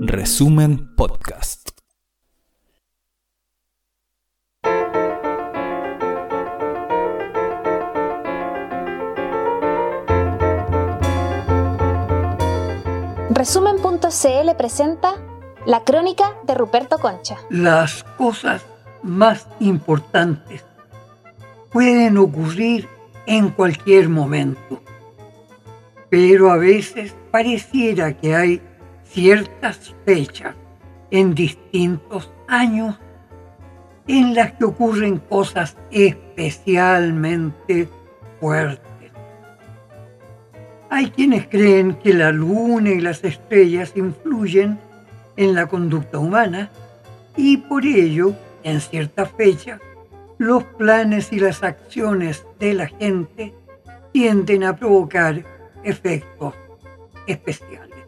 Resumen Podcast. Resumen.cl presenta la crónica de Ruperto Concha. Las cosas más importantes pueden ocurrir en cualquier momento, pero a veces pareciera que hay ciertas fechas en distintos años en las que ocurren cosas especialmente fuertes. Hay quienes creen que la luna y las estrellas influyen en la conducta humana y por ello, en cierta fecha, los planes y las acciones de la gente tienden a provocar efectos especiales.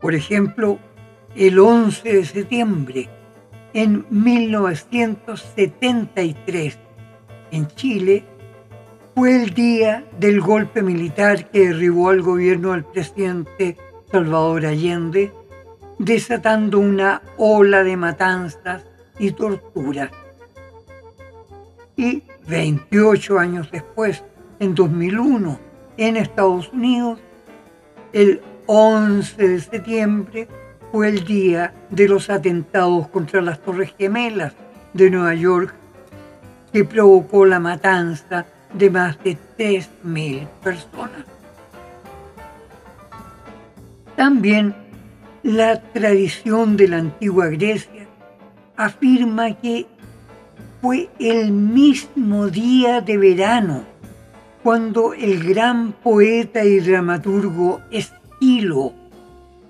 Por ejemplo, el 11 de septiembre en 1973 en Chile fue el día del golpe militar que derribó al gobierno del presidente Salvador Allende, desatando una ola de matanzas y torturas. Y 28 años después, en 2001, en Estados Unidos, el 11 de septiembre fue el día de los atentados contra las Torres Gemelas de Nueva York que provocó la matanza de más de 3.000 personas. También la tradición de la antigua Grecia afirma que fue el mismo día de verano cuando el gran poeta y dramaturgo Estilo,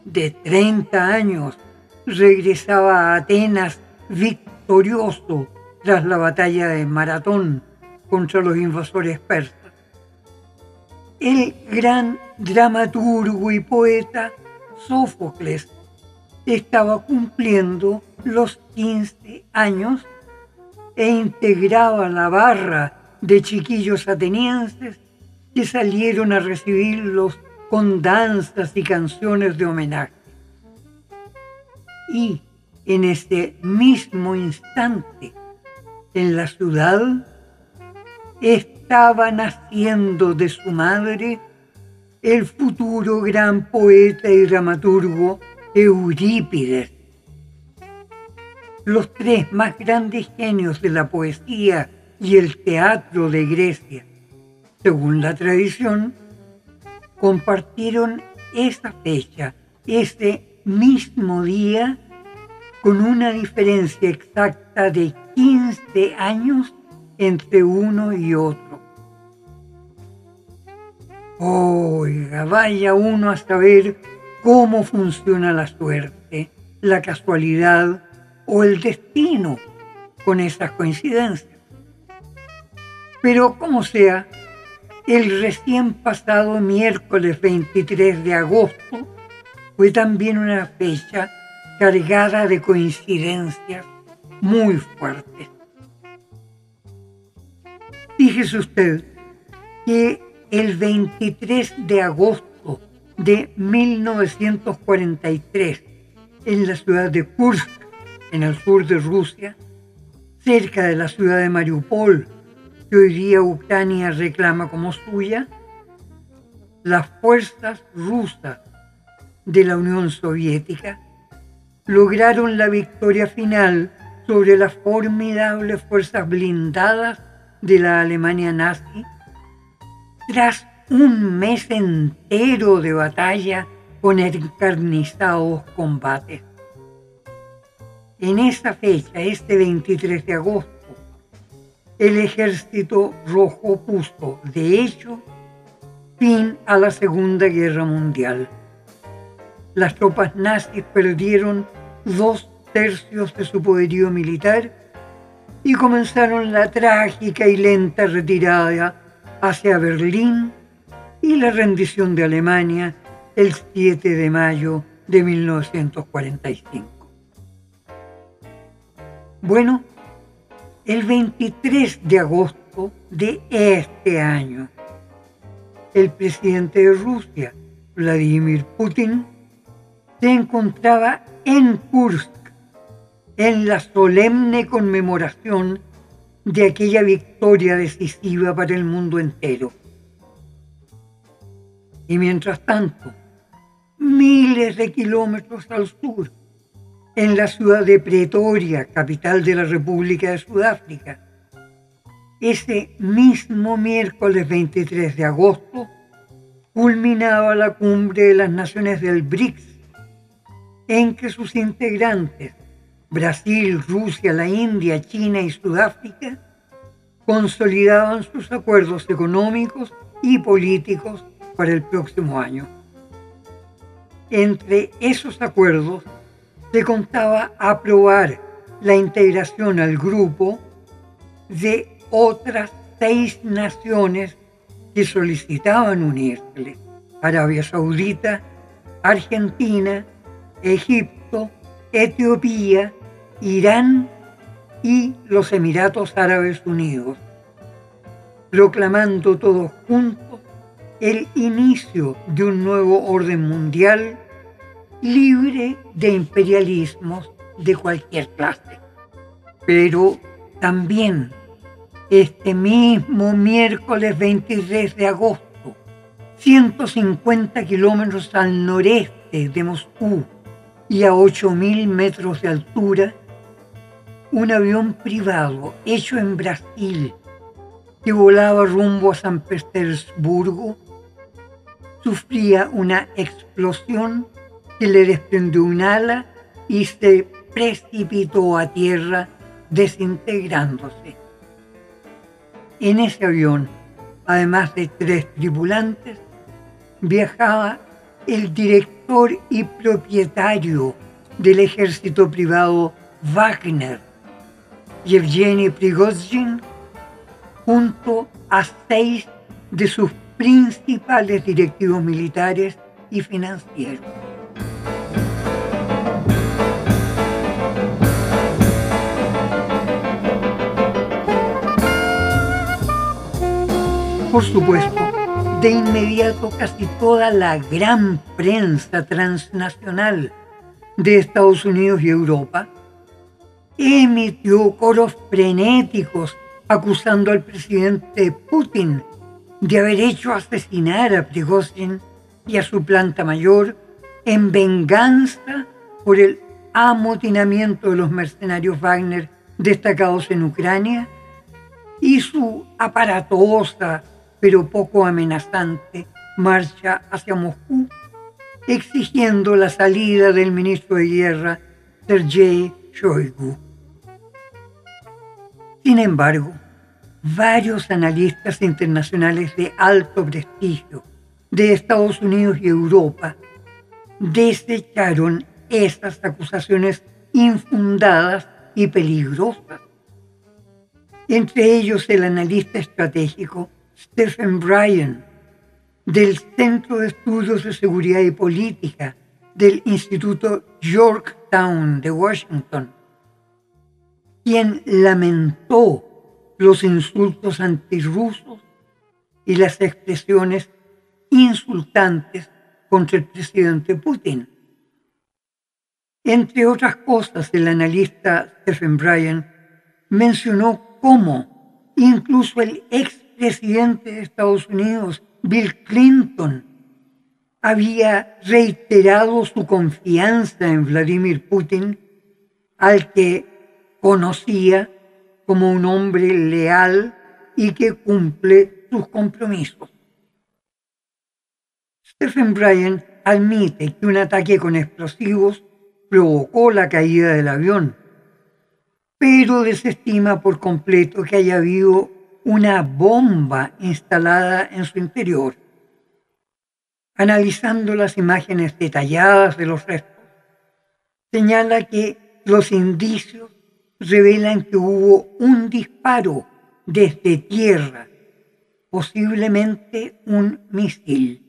de 30 años, regresaba a Atenas victorioso tras la batalla de Maratón contra los invasores persas. El gran dramaturgo y poeta Sófocles estaba cumpliendo los 15 años e integraba la barra de chiquillos atenienses que salieron a recibirlos con danzas y canciones de homenaje. Y en ese mismo instante, en la ciudad, estaba naciendo de su madre el futuro gran poeta y dramaturgo Eurípides. Los tres más grandes genios de la poesía y el teatro de Grecia, según la tradición, compartieron esa fecha, ese mismo día, con una diferencia exacta de 15 años entre uno y otro. Oiga, vaya uno a saber cómo funciona la suerte, la casualidad o el destino con esas coincidencias. Pero como sea, el recién pasado miércoles 23 de agosto fue también una fecha cargada de coincidencias muy fuertes. Fíjese usted que el 23 de agosto de 1943, en la ciudad de Kursk, en el sur de Rusia, cerca de la ciudad de Mariupol, que hoy día Ucrania reclama como suya, las fuerzas rusas de la Unión Soviética lograron la victoria final sobre las formidables fuerzas blindadas de la Alemania nazi tras un mes entero de batalla con encarnizados combates. En esa fecha, este 23 de agosto, el ejército rojo puso, de hecho, fin a la Segunda Guerra Mundial. Las tropas nazis perdieron dos tercios de su poderío militar y comenzaron la trágica y lenta retirada hacia Berlín y la rendición de Alemania el 7 de mayo de 1945. Bueno, el 23 de agosto de este año, el presidente de Rusia, Vladimir Putin, se encontraba en Kursk en la solemne conmemoración de aquella victoria decisiva para el mundo entero. Y mientras tanto, miles de kilómetros al sur, en la ciudad de Pretoria, capital de la República de Sudáfrica, ese mismo miércoles 23 de agosto, culminaba la cumbre de las naciones del BRICS, en que sus integrantes, Brasil, Rusia, la India, China y Sudáfrica, consolidaban sus acuerdos económicos y políticos para el próximo año. Entre esos acuerdos se contaba aprobar la integración al grupo de otras seis naciones que solicitaban unirse, Arabia Saudita, Argentina, Egipto, Etiopía, Irán y los Emiratos Árabes Unidos, proclamando todos juntos el inicio de un nuevo orden mundial libre de imperialismos de cualquier clase. Pero también este mismo miércoles 23 de agosto, 150 kilómetros al noreste de Moscú y a 8.000 metros de altura, un avión privado hecho en Brasil que volaba rumbo a San Petersburgo sufría una explosión que le desprendió un ala y se precipitó a tierra desintegrándose. En ese avión, además de tres tripulantes, viajaba el director y propietario del ejército privado Wagner, Yevgeny Prigozhin, junto a seis de sus principales directivos militares y financieros. Por supuesto, de inmediato casi toda la gran prensa transnacional de Estados Unidos y Europa emitió coros frenéticos acusando al presidente Putin de haber hecho asesinar a Prigozhin y a su planta mayor en venganza por el amotinamiento de los mercenarios Wagner destacados en Ucrania y su aparatosa pero poco amenazante marcha hacia Moscú, exigiendo la salida del ministro de Guerra Sergei Shoigu. Sin embargo, varios analistas internacionales de alto prestigio de Estados Unidos y Europa desecharon estas acusaciones infundadas y peligrosas. Entre ellos el analista estratégico Stephen Bryan, del Centro de Estudios de Seguridad y Política del Instituto Yorktown de Washington, quien lamentó los insultos antirrusos y las expresiones insultantes contra el presidente Putin. Entre otras cosas, el analista Stephen Bryan mencionó cómo incluso el expresidente de Estados Unidos, Bill Clinton, había reiterado su confianza en Vladimir Putin, al que conocía como un hombre leal y que cumple sus compromisos. Stephen Bryan admite que un ataque con explosivos provocó la caída del avión, pero desestima por completo que haya habido una bomba instalada en su interior. Analizando las imágenes detalladas de los restos, señala que los indicios revelan que hubo un disparo desde tierra, posiblemente un misil.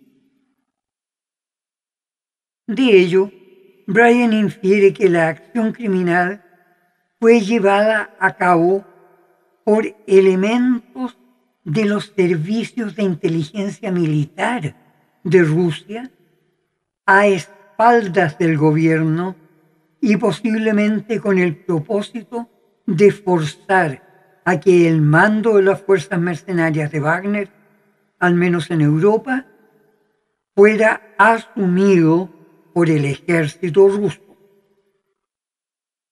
De ello, Brian infiere que la acción criminal fue llevada a cabo por elementos de los servicios de inteligencia militar de Rusia a espaldas del gobierno y posiblemente con el propósito de forzar a que el mando de las fuerzas mercenarias de Wagner, al menos en Europa, fuera asumido por el ejército ruso.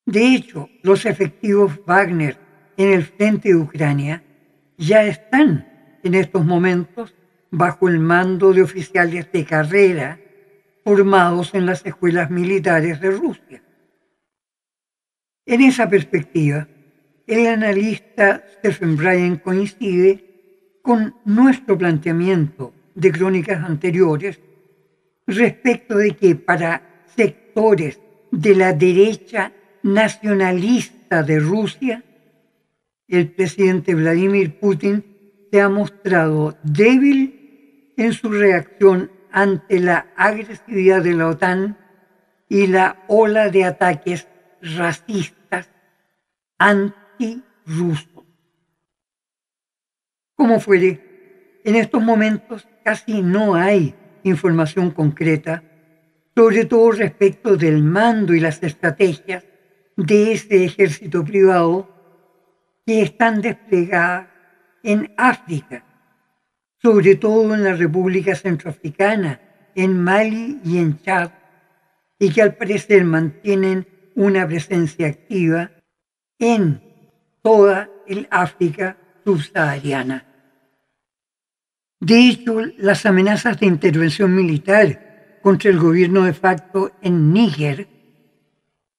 De hecho, los efectivos Wagner en el frente de Ucrania ya están en estos momentos bajo el mando de oficiales de carrera formados en las escuelas militares de Rusia. En esa perspectiva, el analista Stephen Bryan coincide con nuestro planteamiento de crónicas anteriores respecto de que para sectores de la derecha nacionalista de Rusia, el presidente Vladimir Putin se ha mostrado débil en su reacción ante la agresividad de la OTAN y la ola de ataques racistas anti-rusos. Como fuere, en estos momentos casi no hay información concreta, sobre todo respecto del mando y las estrategias de ese ejército privado que están desplegadas en África, sobre todo en la República Centroafricana, en Mali y en Chad, y que al parecer mantienen una presencia activa en toda el África subsahariana. De hecho, las amenazas de intervención militar contra el gobierno de facto en Níger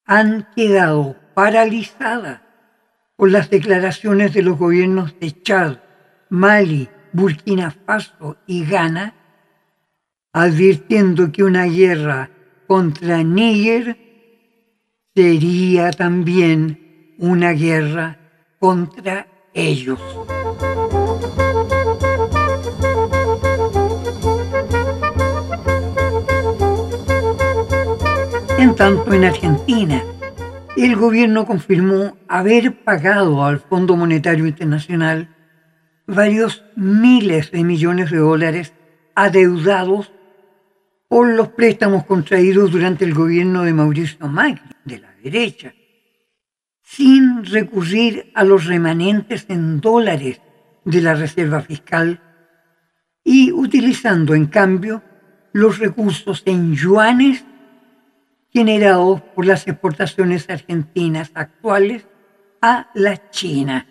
han quedado paralizadas por las declaraciones de los gobiernos de Chad, Mali, Burkina Faso y Ghana, advirtiendo que una guerra contra Níger sería también una guerra contra ellos. En tanto, en Argentina, el gobierno confirmó haber pagado al Fondo Monetario Internacional varios miles de millones de dólares adeudados por los préstamos contraídos durante el gobierno de Mauricio Macri, de la derecha, sin recurrir a los remanentes en dólares de la Reserva Fiscal y utilizando en cambio los recursos en yuanes generados por las exportaciones argentinas actuales a la China.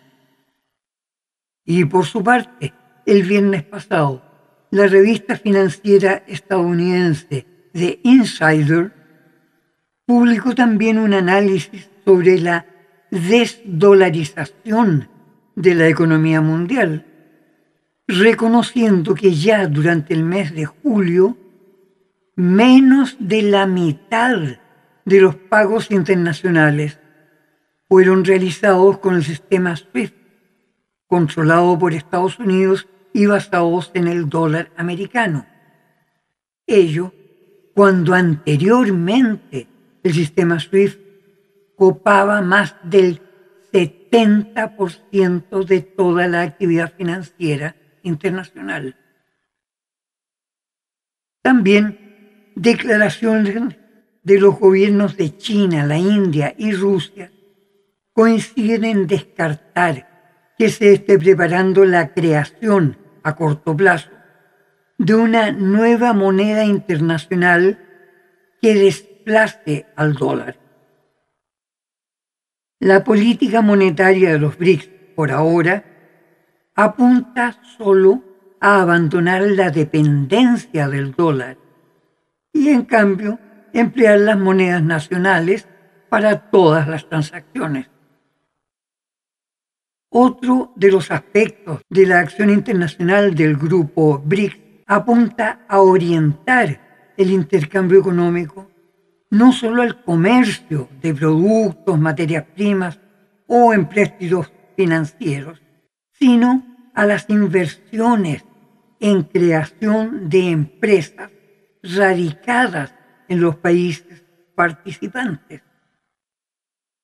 Y por su parte, el viernes pasado, la revista financiera estadounidense The Insider publicó también un análisis sobre la desdolarización de la economía mundial, reconociendo que ya durante el mes de julio menos de la mitad de los pagos internacionales fueron realizados con el sistema SWIFT, controlado por Estados Unidos y basados en el dólar americano. Ello cuando anteriormente el sistema SWIFT copaba más del 70% de toda la actividad financiera internacional. También declaraciones de los gobiernos de China, la India y Rusia coinciden en descartar que se esté preparando la creación a corto plazo de una nueva moneda internacional que desplace al dólar. La política monetaria de los BRICS, por ahora, apunta solo a abandonar la dependencia del dólar y en cambio emplear las monedas nacionales para todas las transacciones. Otro de los aspectos de la acción internacional del grupo BRICS apunta a orientar el intercambio económico no solo al comercio de productos, materias primas o empréstitos financieros, sino a las inversiones en creación de empresas radicadas en los países participantes.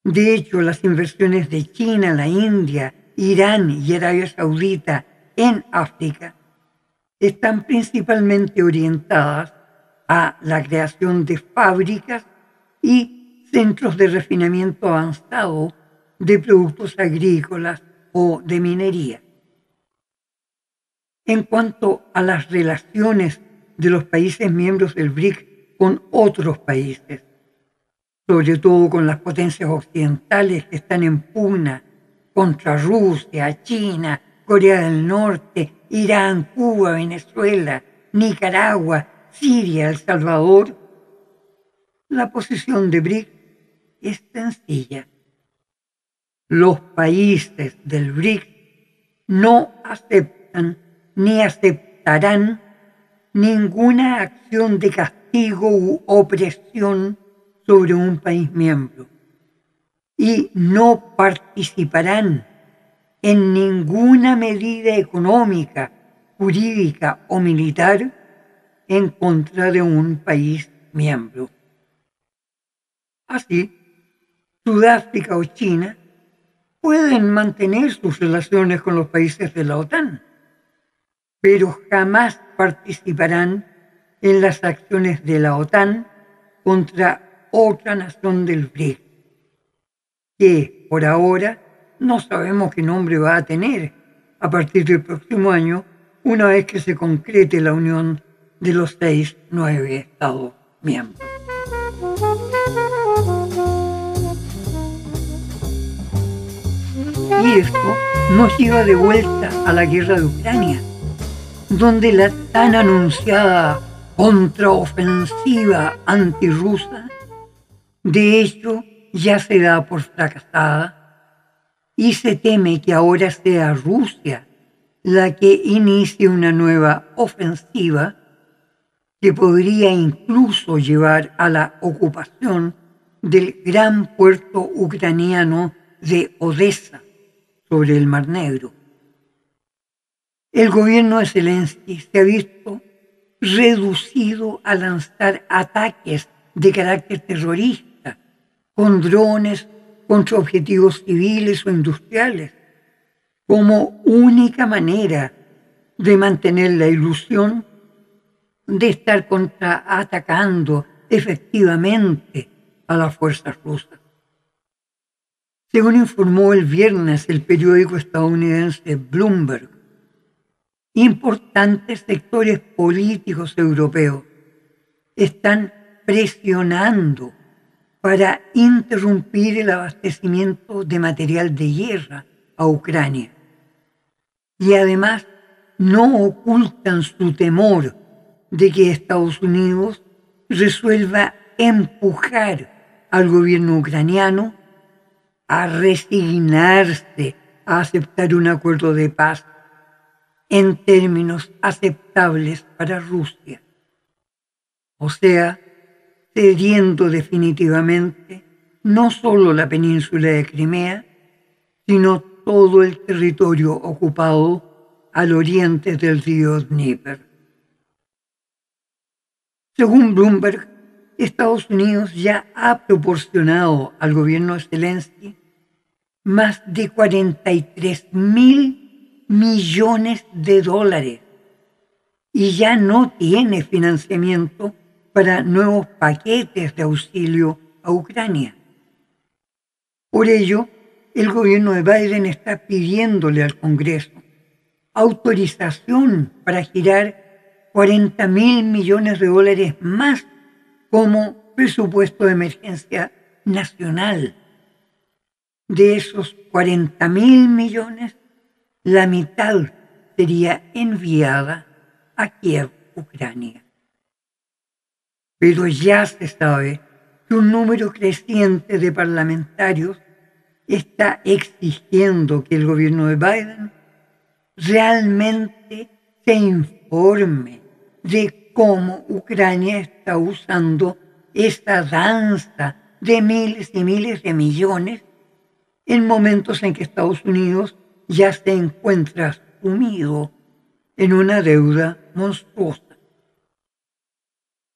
De hecho, las inversiones de China, la India, Irán y Arabia Saudita en África están principalmente orientadas a la creación de fábricas y centros de refinamiento avanzado de productos agrícolas o de minería. En cuanto a las relaciones de los países miembros del BRIC con otros países, sobre todo con las potencias occidentales que están en pugna contra Rusia, China, Corea del Norte, Irán, Cuba, Venezuela, Nicaragua, Siria, El Salvador, la posición de BRIC es sencilla. Los países del BRIC no aceptan ni aceptarán ninguna acción de castigo u opresión sobre un país miembro y no participarán en ninguna medida económica, jurídica o militar en contra de un país miembro. Así, Sudáfrica o China pueden mantener sus relaciones con los países de la OTAN, pero jamás participarán en las acciones de la OTAN contra otra nación del BRIC, que por ahora no sabemos qué nombre va a tener a partir del próximo año, una vez que se concrete la unión de los seis, nueve Estados miembros. Y esto nos lleva de vuelta a la guerra de Ucrania, donde la tan anunciada contraofensiva antirrusa, de hecho, ya se da por fracasada y se teme que ahora sea Rusia la que inicie una nueva ofensiva que podría incluso llevar a la ocupación del gran puerto ucraniano de Odessa sobre el Mar Negro. El gobierno de Zelensky se ha visto reducido a lanzar ataques de carácter terrorista con drones contra objetivos civiles o industriales como única manera de mantener la ilusión de estar contraatacando efectivamente a las fuerzas rusas. Según informó el viernes el periódico estadounidense Bloomberg, importantes sectores políticos europeos están presionando para interrumpir el abastecimiento de material de guerra a Ucrania. Y además no ocultan su temor de que Estados Unidos resuelva empujar al gobierno ucraniano a resignarse a aceptar un acuerdo de paz en términos aceptables para Rusia. O sea, cediendo definitivamente no solo la península de Crimea, sino todo el territorio ocupado al oriente del río Dnieper. Según Bloomberg, Estados Unidos ya ha proporcionado al gobierno de Zelensky más de 43 mil millones de dólares y ya no tiene financiamiento para nuevos paquetes de auxilio a Ucrania. Por ello, el gobierno de Biden está pidiéndole al Congreso autorización para girar 40 mil millones de dólares más como presupuesto de emergencia nacional. De esos 40 mil millones, la mitad sería enviada a Kiev, Ucrania. Pero ya se sabe que un número creciente de parlamentarios está exigiendo que el gobierno de Biden realmente se informe de cómo Ucrania está usando esta danza de miles y miles de millones en momentos en que Estados Unidos ya se encuentra sumido en una deuda monstruosa.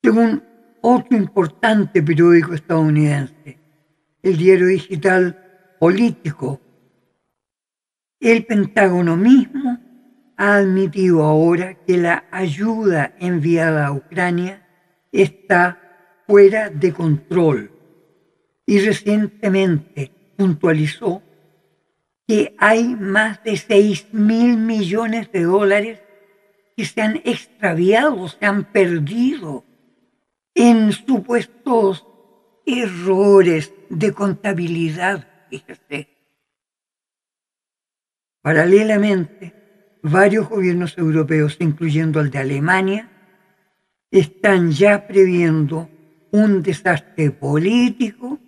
Según otro importante periódico estadounidense, el diario digital Político, el Pentágono mismo ha admitido ahora que la ayuda enviada a Ucrania está fuera de control y recientemente puntualizó que hay más de 6 mil millones de dólares que se han extraviado, se han perdido en supuestos errores de contabilidad. Paralelamente, varios gobiernos europeos, incluyendo el de Alemania, están ya previendo un desastre político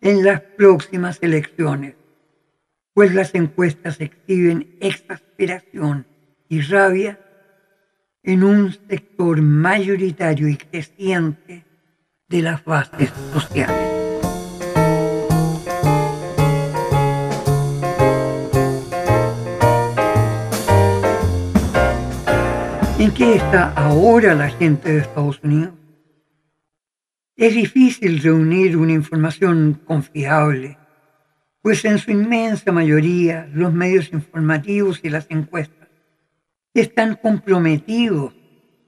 en las próximas elecciones, pues las encuestas exhiben exasperación y rabia en un sector mayoritario y creciente de las bases sociales. ¿En qué está ahora la gente de Estados Unidos? Es difícil reunir una información confiable, pues en su inmensa mayoría los medios informativos y las encuestas están comprometidos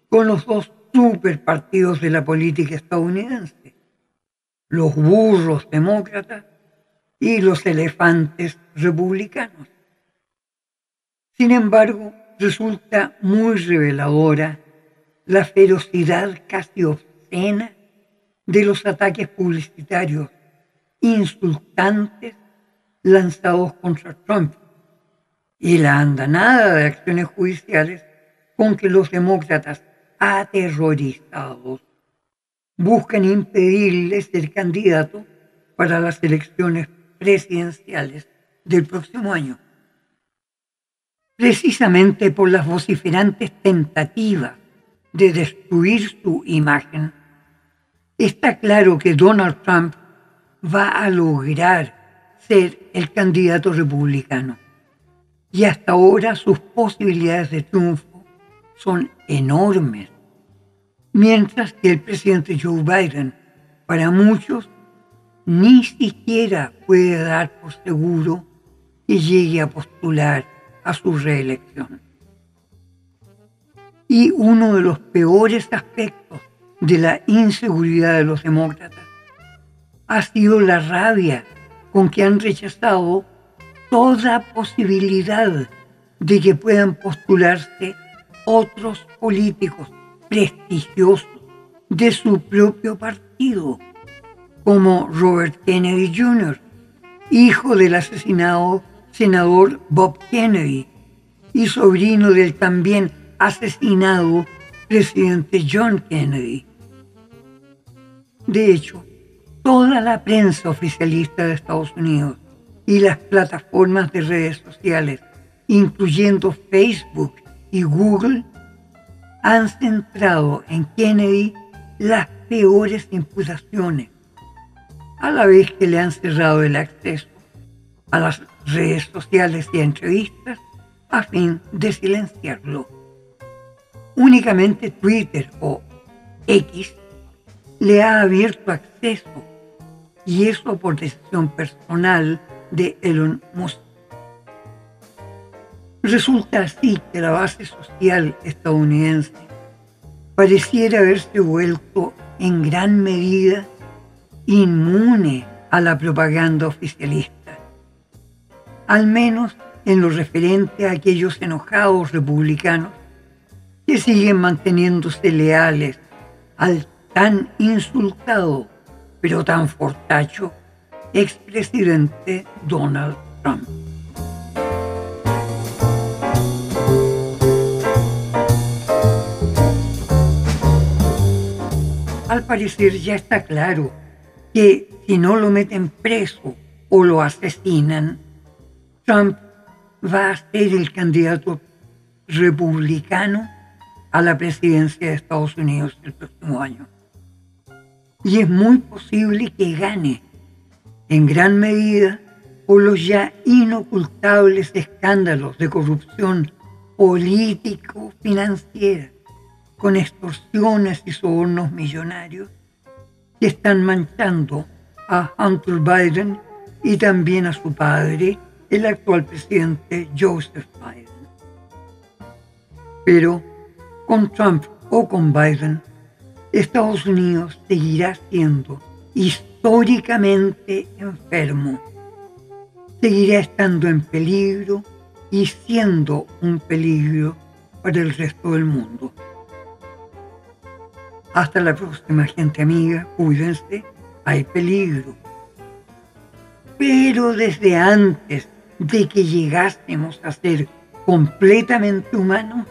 con los dos superpartidos de la política estadounidense, los burros demócratas y los elefantes republicanos. Sin embargo, resulta muy reveladora la ferocidad casi obscena de los ataques publicitarios insultantes lanzados contra Trump y la andanada de acciones judiciales con que los demócratas aterrorizados buscan impedirle ser candidato para las elecciones presidenciales del próximo año. Precisamente por las vociferantes tentativas de destruir su imagen, está claro que Donald Trump va a lograr ser el candidato republicano. Y hasta ahora sus posibilidades de triunfo son enormes. Mientras que el presidente Joe Biden, para muchos, ni siquiera puede dar por seguro que llegue a postular a su reelección. Y uno de los peores aspectos de la inseguridad de los demócratas ha sido la rabia con que han rechazado toda posibilidad de que puedan postularse otros políticos prestigiosos de su propio partido, como Robert Kennedy Jr., hijo del asesinado senador Bob Kennedy y sobrino del también asesinado presidente John Kennedy. De hecho, toda la prensa oficialista de Estados Unidos y las plataformas de redes sociales, incluyendo Facebook y Google, han centrado en Kennedy las peores imputaciones, a la vez que le han cerrado el acceso a las redes sociales y entrevistas a fin de silenciarlo. Únicamente Twitter o X le ha abierto acceso y eso por decisión personal de Elon Musk. Resulta así que la base social estadounidense pareciera haberse vuelto en gran medida inmune a la propaganda oficialista, al menos en lo referente a aquellos enojados republicanos que siguen manteniéndose leales al tan insultado pero tan fortacho expresidente Donald Trump. Al parecer ya está claro que si no lo meten preso o lo asesinan, Trump va a ser el candidato republicano a la presidencia de Estados Unidos el próximo año. Y es muy posible que gane en gran medida por los ya inocultables escándalos de corrupción político-financiera, con extorsiones y sobornos millonarios que están manchando a Hunter Biden y también a su padre, el actual presidente Joseph Biden. Pero con Trump o con Biden, Estados Unidos seguirá siendo históricamente enfermo, seguirá estando en peligro y siendo un peligro para el resto del mundo. Hasta la próxima gente amiga, cuídense, hay peligro. Pero desde antes de que llegásemos a ser completamente humanos,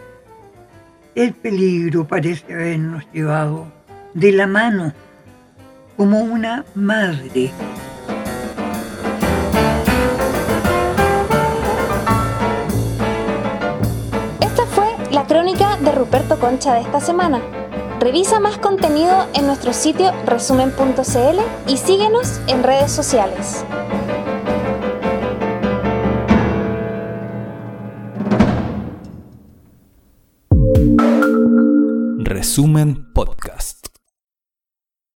el peligro parece habernos llevado de la mano como una madre. Esta fue la crónica de Ruperto Concha de esta semana. Revisa más contenido en nuestro sitio resumen.cl y síguenos en redes sociales. Resumen Podcast.